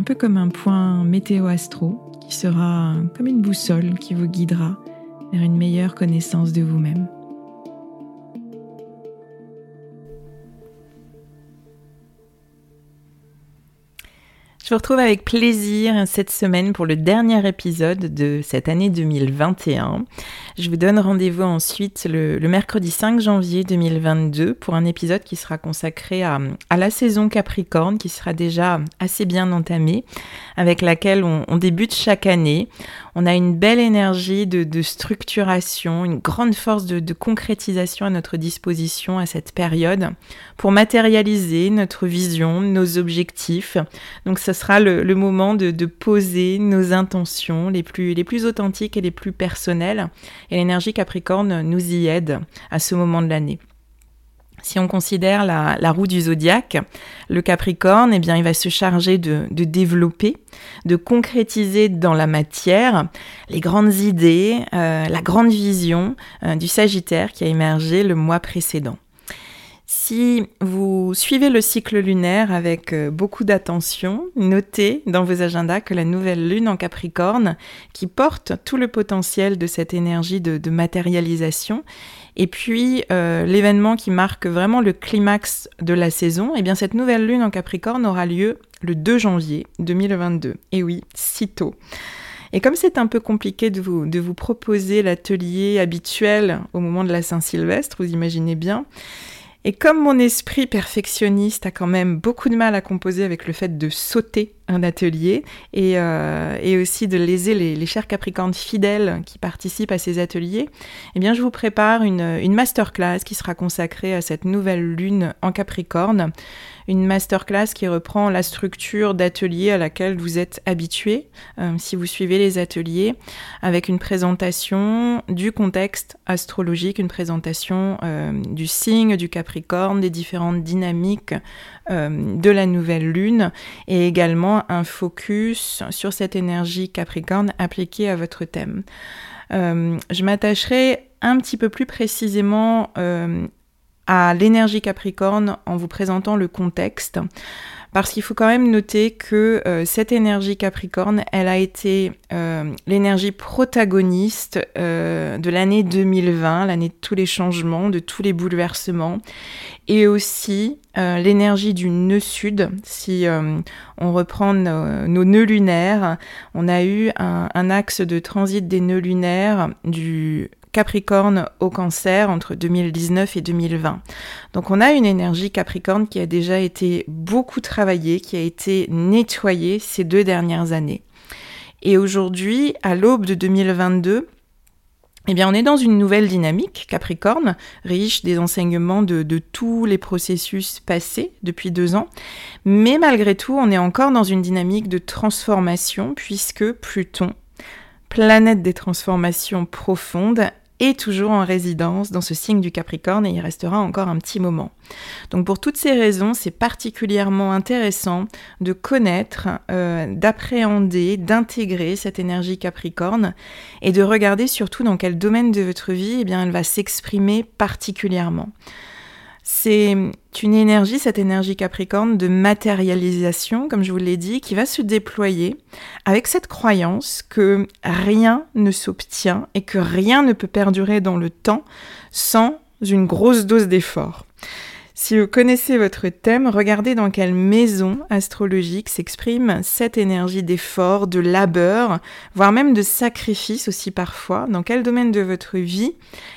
un peu comme un point météo-astro qui sera comme une boussole qui vous guidera vers une meilleure connaissance de vous-même. Je vous retrouve avec plaisir cette semaine pour le dernier épisode de cette année 2021. Je vous donne rendez-vous ensuite le, mercredi 5 janvier 2022 pour un épisode qui sera consacré à, la saison Capricorne, qui sera déjà assez bien entamée, avec laquelle on débute chaque année. On a une belle énergie de, structuration, une grande force de, concrétisation à notre disposition à cette période pour matérialiser notre vision, nos objectifs. Donc ce sera le, moment de, poser nos intentions les plus, authentiques et les plus personnelles. Et l'énergie Capricorne nous y aide à ce moment de l'année. Si on considère la, roue du zodiaque, le Capricorne, eh bien, il va se charger de, développer, de concrétiser dans la matière les grandes idées, euh, la grande vision euh, du Sagittaire qui a émergé le mois précédent. Si vous suivez le cycle lunaire avec euh, beaucoup d'attention, notez dans vos agendas que la nouvelle lune en Capricorne, qui porte tout le potentiel de cette énergie de matérialisation, et puis euh, l'événement qui marque vraiment le climax de la saison, eh bien cette nouvelle lune en Capricorne aura lieu le 2 janvier 2022. Et oui, si tôt. Et comme c'est un peu compliqué de vous, de vous proposer l'atelier habituel au moment de la Saint-Sylvestre, vous imaginez bien, et comme mon esprit perfectionniste a quand même beaucoup de mal à composer avec le fait de sauter un atelier et, euh, aussi de léser les, chers capricornes fidèles qui participent à ces ateliers, eh bien je vous prépare une, une masterclass qui sera consacrée à cette nouvelle lune en capricorne. Une masterclass qui reprend la structure d'atelier à laquelle vous êtes habitué euh, si vous suivez les ateliers, avec une présentation du contexte astrologique, une présentation euh, du signe du Capricorne, des différentes dynamiques euh, de la nouvelle lune et également un focus sur cette énergie Capricorne appliquée à votre thème. je m'attacherai un petit peu plus précisément à l'énergie Capricorne en vous présentant le contexte. Parce qu'il faut quand même noter que euh, cette énergie Capricorne, elle a été euh, l'énergie protagoniste euh, de l'année 2020, l'année de tous les changements, de tous les bouleversements, et aussi l'énergie du nœud sud. Si on reprend nos, nœuds lunaires, on a eu un, un axe de transit des nœuds lunaires du Capricorne au cancer entre 2019 et 2020. Donc on a une énergie Capricorne qui a déjà été beaucoup travaillée, qui a été nettoyée ces deux dernières années. Et aujourd'hui, à l'aube de 2022, eh bien, on est dans une nouvelle dynamique, Capricorne, riche des enseignements de, de, tous les processus passés depuis deux ans. Mais malgré tout, on est encore dans une dynamique de transformation, puisque Pluton, planète des transformations profondes, est toujours en résidence dans ce signe du Capricorne et il restera encore un petit moment. Donc pour toutes ces raisons, c'est particulièrement intéressant de connaître, euh, d'appréhender, d'intégrer cette énergie Capricorne et de regarder surtout dans quel domaine de votre vie eh bien, elle va s'exprimer particulièrement. C'est une énergie, cette énergie capricorne de matérialisation, comme je vous l'ai dit, qui va se déployer avec cette croyance que rien ne s'obtient et que rien ne peut perdurer dans le temps sans une grosse dose d'effort. Si vous connaissez votre thème, regardez dans quelle maison astrologique s'exprime cette énergie d'effort, de labeur, voire même de sacrifice aussi parfois. Dans quel domaine de votre vie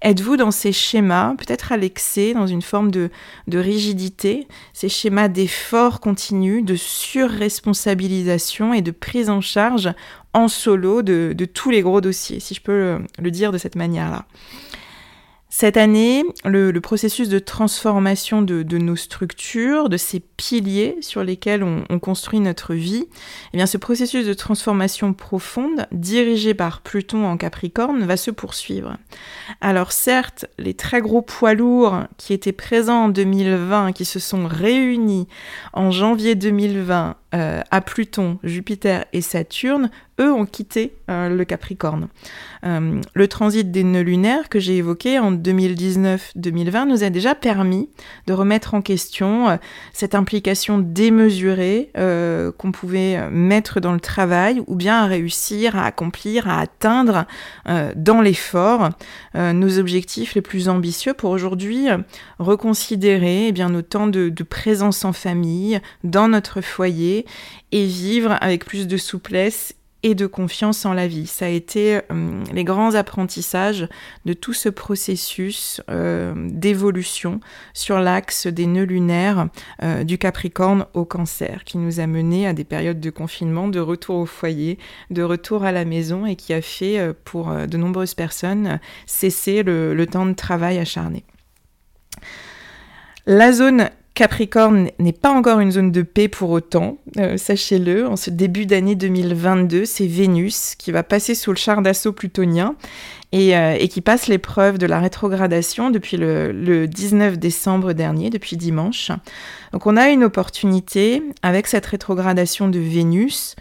êtes-vous dans ces schémas, peut-être à l'excès, dans une forme de, rigidité, ces schémas d'effort continu, de surresponsabilisation et de prise en charge en solo de, tous les gros dossiers, si je peux le dire de cette manière-là? Cette année, le, processus de transformation de, nos structures, de ces piliers sur lesquels on, construit notre vie, eh bien ce processus de transformation profonde, dirigé par Pluton en Capricorne, va se poursuivre. Alors certes, les très gros poids lourds qui étaient présents en 2020, qui se sont réunis en janvier 2020 euh, à Pluton, Jupiter et Saturne, eux ont quitté euh, le Capricorne. Euh, le transit des nœuds lunaires que j'ai évoqué en 2019-2020 nous a déjà permis de remettre en question cette implication démesurée qu'on pouvait mettre dans le travail ou bien à réussir à accomplir, à atteindre dans l'effort nos objectifs les plus ambitieux pour aujourd'hui reconsidérer eh bien, nos temps de présence en famille, dans notre foyer, et vivre avec plus de souplesse et de confiance en la vie. Ça a été euh, les grands apprentissages de tout ce processus euh, d'évolution sur l'axe des nœuds lunaires euh, du Capricorne au Cancer, qui nous a mené à des périodes de confinement, de retour au foyer, de retour à la maison et qui a fait pour de nombreuses personnes cesser le temps de travail acharné. La zone Capricorne n'est pas encore une zone de paix pour autant, euh, sachez-le. En ce début d'année 2022, c'est Vénus qui va passer sous le char d'assaut plutonien euh, et, qui passe l'épreuve de la rétrogradation depuis le, le 19 décembre dernier, depuis dimanche. Donc on a une opportunité avec cette rétrogradation de Vénus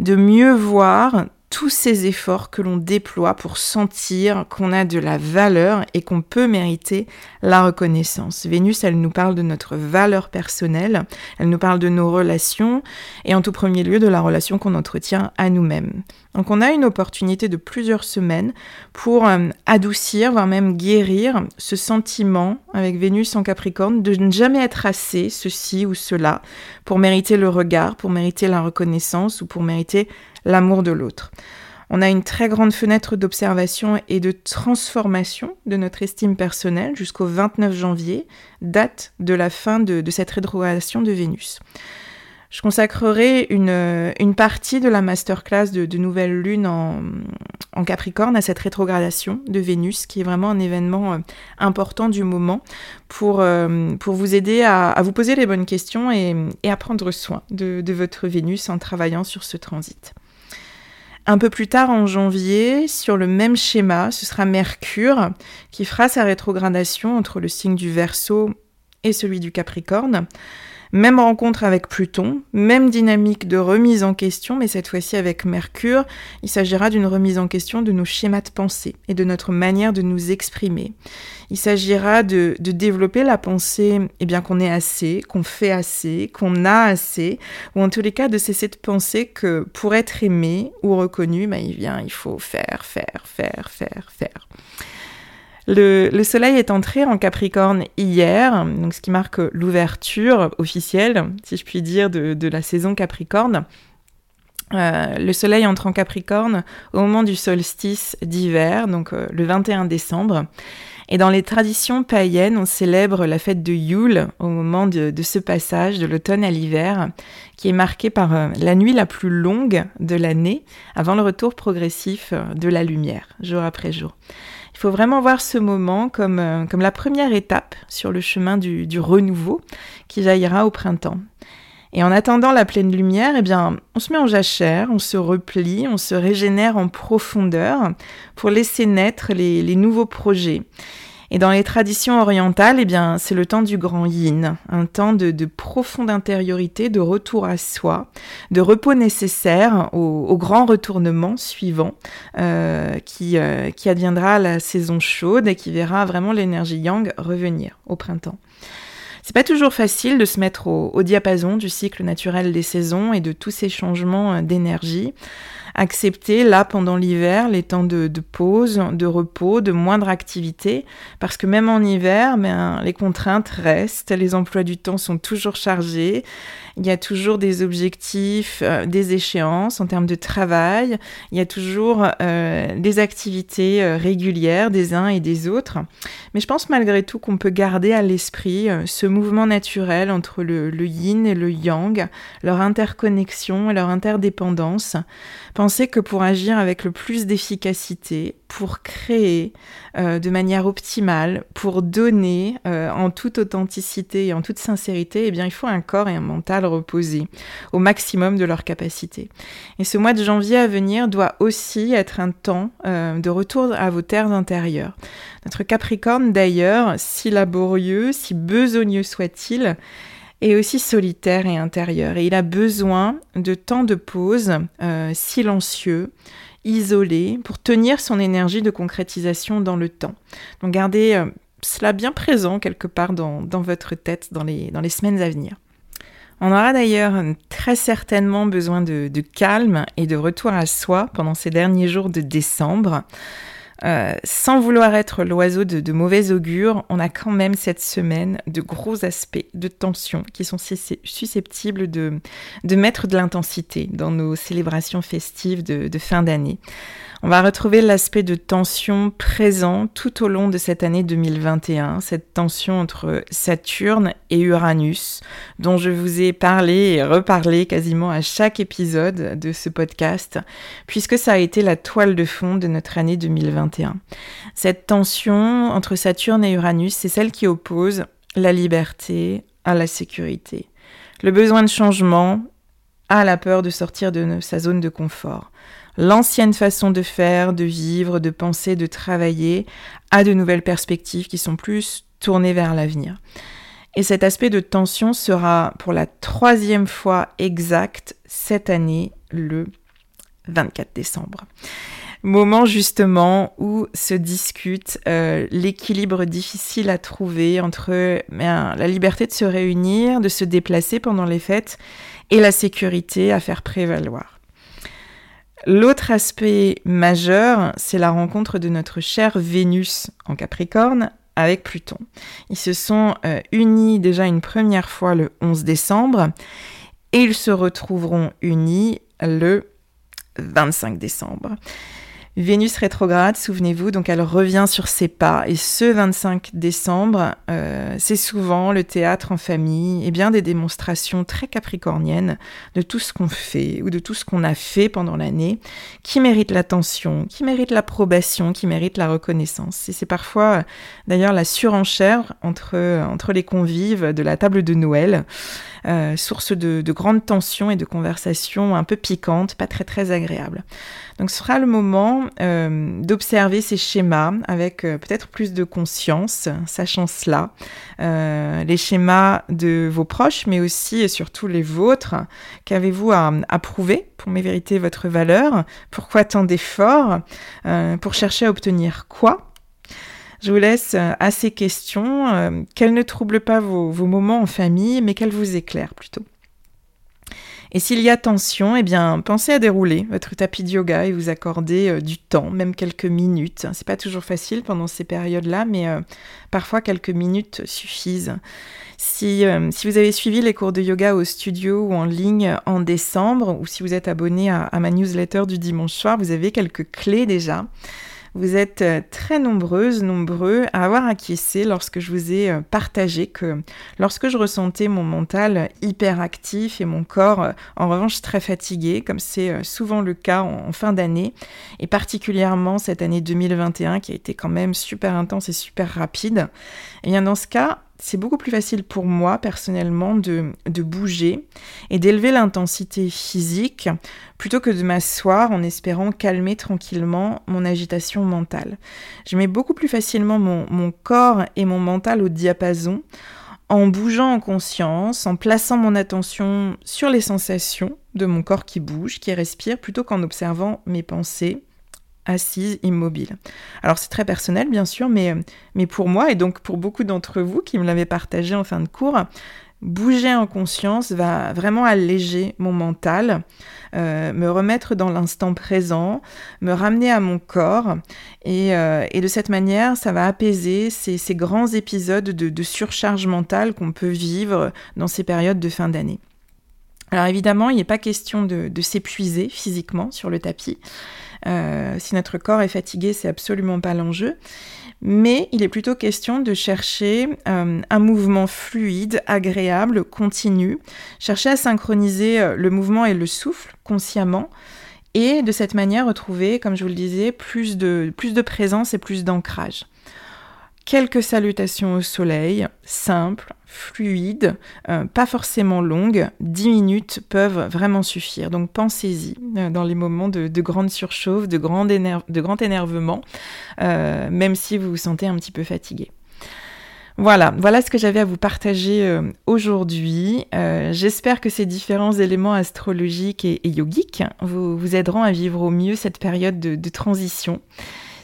de mieux voir tous ces efforts que l'on déploie pour sentir qu'on a de la valeur et qu'on peut mériter la reconnaissance. Vénus, elle nous parle de notre valeur personnelle, elle nous parle de nos relations et en tout premier lieu de la relation qu'on entretient à nous-mêmes. Donc on a une opportunité de plusieurs semaines pour euh, adoucir, voire même guérir ce sentiment avec Vénus en Capricorne de ne jamais être assez, ceci ou cela, pour mériter le regard, pour mériter la reconnaissance ou pour mériter l'amour de l'autre. On a une très grande fenêtre d'observation et de transformation de notre estime personnelle jusqu'au 29 janvier, date de la fin de, cette rétrogradation de Vénus. Je consacrerai une, partie de la masterclass de, de Nouvelle Lune en, Capricorne à cette rétrogradation de Vénus, qui est vraiment un événement euh, important du moment pour, euh, vous aider à, vous poser les bonnes questions et, à prendre soin de votre Vénus en travaillant sur ce transit. Un peu plus tard en janvier, sur le même schéma, ce sera Mercure qui fera sa rétrogradation entre le signe du Verseau et celui du Capricorne. Même rencontre avec Pluton, même dynamique de remise en question, mais cette fois-ci avec Mercure, il s'agira d'une remise en question de nos schémas de pensée et de notre manière de nous exprimer. Il s'agira de, développer la pensée eh bien qu'on est assez, qu'on fait assez, qu'on a assez, ou en tous les cas de cesser de penser que pour être aimé ou reconnu, ben, il, vient, il faut faire, faire, faire, faire, faire. Le, Soleil est entré en Capricorne hier, ce qui marque l'ouverture officielle, si je puis dire, de, la saison Capricorne. Euh, le Soleil entre en Capricorne au moment du solstice d'hiver, donc euh, le 21 décembre. Et dans les traditions païennes, on célèbre la fête de Yule au moment de, ce passage de l'automne à l'hiver, qui est marqué par euh, la nuit la plus longue de l'année, avant le retour progressif de la lumière, jour après jour. Il faut vraiment voir ce moment comme, euh, comme la première étape sur le chemin du, du renouveau qui jaillira au printemps. Et en attendant la pleine lumière, eh bien, on se met en jachère, on se replie, on se régénère en profondeur pour laisser naître les, les nouveaux projets. Et dans les traditions orientales, eh bien, c'est le temps du grand yin, un temps de, de, profonde intériorité, de retour à soi, de repos nécessaire au, grand retournement suivant, euh, qui, euh, qui adviendra la saison chaude et qui verra vraiment l'énergie yang revenir au printemps. C'est pas toujours facile de se mettre au, diapason du cycle naturel des saisons et de tous ces changements euh, d'énergie. Accepter là pendant l'hiver les temps de, pause, de repos, de moindre activité, parce que même en hiver, ben, les contraintes restent, les emplois du temps sont toujours chargés il y a toujours des objectifs, euh, des échéances en termes de travail. Il y a toujours euh, des activités euh, régulières des uns et des autres. Mais je pense malgré tout qu'on peut garder à l'esprit ce mouvement naturel entre le, le, yin et le yang, leur interconnexion et leur interdépendance. Que pour agir avec le plus d'efficacité, pour créer de manière optimale, pour donner en toute authenticité et en toute sincérité, eh bien, il faut un corps et un mental reposer au maximum de leur capacité. Et ce mois de janvier à venir doit aussi être un temps euh, de retour à vos terres intérieures. Notre Capricorne d'ailleurs, si laborieux, si besogneux soit-il, est aussi solitaire et intérieur. Et il a besoin de temps de pause euh, silencieux, isolé, pour tenir son énergie de concrétisation dans le temps. Donc gardez euh, cela bien présent quelque part dans, votre tête dans les, dans les semaines à venir. On aura d'ailleurs très certainement besoin de, calme et de retour à soi pendant ces derniers jours de décembre. Euh, sans vouloir être l'oiseau de, mauvais augure, on a quand même cette semaine de gros aspects de tension qui sont susceptibles de, mettre de l'intensité dans nos célébrations festives de fin d'année. On va retrouver l'aspect de tension présent tout au long de cette année 2021, cette tension entre Saturne et Uranus, dont je vous ai parlé et reparlé quasiment à chaque épisode de ce podcast, puisque ça a été la toile de fond de notre année 2021. Cette tension entre Saturne et Uranus, c'est celle qui oppose la liberté à la sécurité, le besoin de changement à la peur de sortir de sa zone de confort l'ancienne façon de faire, de vivre, de penser, de travailler à de nouvelles perspectives qui sont plus tournées vers l'avenir. Et cet aspect de tension sera pour la troisième fois exacte cette année, le 24 décembre. Moment justement où se discute euh, l'équilibre difficile à trouver entre ben, la liberté de se réunir, de se déplacer pendant les fêtes et la sécurité à faire prévaloir. L'autre aspect majeur, c'est la rencontre de notre chère Vénus en Capricorne avec Pluton. Ils se sont euh, unis déjà une première fois le 11 décembre et ils se retrouveront unis le 25 décembre. Vénus rétrograde, souvenez-vous, donc elle revient sur ses pas. Et ce 25 décembre, euh, c'est souvent le théâtre en famille et bien des démonstrations très capricorniennes de tout ce qu'on fait ou de tout ce qu'on a fait pendant l'année qui mérite l'attention, qui mérite l'approbation, qui mérite la reconnaissance. Et c'est parfois d'ailleurs la surenchère entre, entre les convives de la table de Noël. Euh, source de, de grandes tensions et de conversations un peu piquantes, pas très très agréables. Donc ce sera le moment euh, d'observer ces schémas avec euh, peut-être plus de conscience, sachant cela, les schémas de vos proches, mais aussi et surtout les vôtres. Qu'avez-vous à, à, prouver pour mériter votre valeur? Pourquoi tant d'efforts? Pour chercher à obtenir quoi? Je vous laisse euh, à ces questions, euh, qu'elles ne troublent pas vos, moments en famille, mais qu'elles vous éclairent plutôt. Et s'il y a tension, eh bien, pensez à dérouler votre tapis de yoga et vous accorder euh, du temps, même quelques minutes. C'est pas toujours facile pendant ces périodes-là, mais parfois quelques minutes suffisent. Si, si, vous avez suivi les cours de yoga au studio ou en ligne en décembre, ou si vous êtes abonné à ma newsletter du dimanche soir, vous avez quelques clés déjà Vous êtes euh, très nombreuses, nombreux à avoir acquiescé lorsque je vous ai euh, partagé que lorsque je ressentais mon mental hyper actif et mon corps euh, en revanche très fatigué, comme c'est souvent le cas en fin d'année, et particulièrement cette année 2021 qui a été quand même super intense et super rapide, et eh bien dans ce cas, c'est beaucoup plus facile pour moi personnellement de, bouger et d'élever l'intensité physique plutôt que de m'asseoir en espérant calmer tranquillement mon agitation mentale. Je mets beaucoup plus facilement mon, mon corps et mon mental au diapason en bougeant en conscience, en plaçant mon attention sur les sensations de mon corps qui bouge, qui respire, plutôt qu'en observant mes pensées, assise, immobile. Alors c'est très personnel bien sûr, mais, mais pour moi et donc pour beaucoup d'entre vous qui me l'avaient partagé en fin de cours, bouger en conscience va vraiment alléger mon mental, euh, me remettre dans l'instant présent, me ramener à mon corps et, euh, de cette manière ça va apaiser ces, grands épisodes de, surcharge mentale qu'on peut vivre dans ces périodes de fin d'année. Alors évidemment, il n'est pas question de s'épuiser physiquement sur le tapis. Euh, si notre corps est fatigué, c'est absolument pas l'enjeu. Mais il est plutôt question de chercher euh, un mouvement fluide, agréable, continu, chercher à synchroniser euh, le mouvement et le souffle consciemment, et de cette manière retrouver, comme je vous le disais, plus de, plus de présence et plus d'ancrage quelques salutations au soleil, simples, fluides, euh, pas forcément longues, 10 minutes peuvent vraiment suffire. Donc pensez-y euh, dans les moments de, grande surchauffe, de, grand énervement, euh, même si vous vous sentez un petit peu fatigué. Voilà, voilà ce que j'avais à vous partager aujourd'hui. J'espère que ces différents éléments astrologiques et, yogiques vous, aideront à vivre au mieux cette période de transition.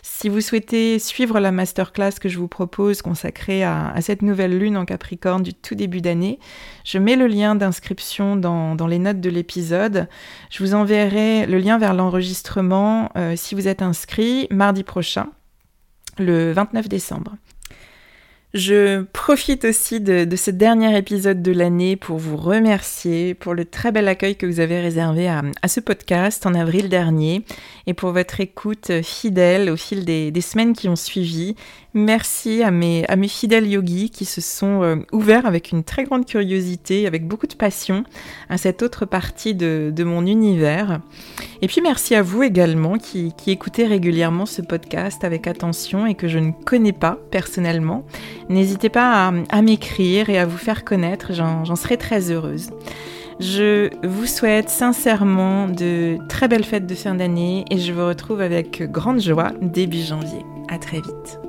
Si vous souhaitez suivre la masterclass que je vous propose consacrée à, cette nouvelle lune en Capricorne du tout début d'année, je mets le lien d'inscription dans, les notes de l'épisode. Je vous enverrai le lien vers l'enregistrement euh, si vous êtes inscrit mardi prochain, le 29 décembre. Je profite aussi de, ce dernier épisode de l'année pour vous remercier pour le très bel accueil que vous avez réservé à, ce podcast en avril dernier et pour votre écoute fidèle au fil des, semaines qui ont suivi. Merci à mes, fidèles yogis qui se sont euh, ouverts avec une très grande curiosité, avec beaucoup de passion à cette autre partie de, mon univers. Et puis merci à vous également qui, qui écoutez régulièrement ce podcast avec attention et que je ne connais pas personnellement. N'hésitez pas à, m'écrire et à vous faire connaître, j'en serai très heureuse. Je vous souhaite sincèrement de très belles fêtes de fin d'année et je vous retrouve avec grande joie début janvier. À très vite.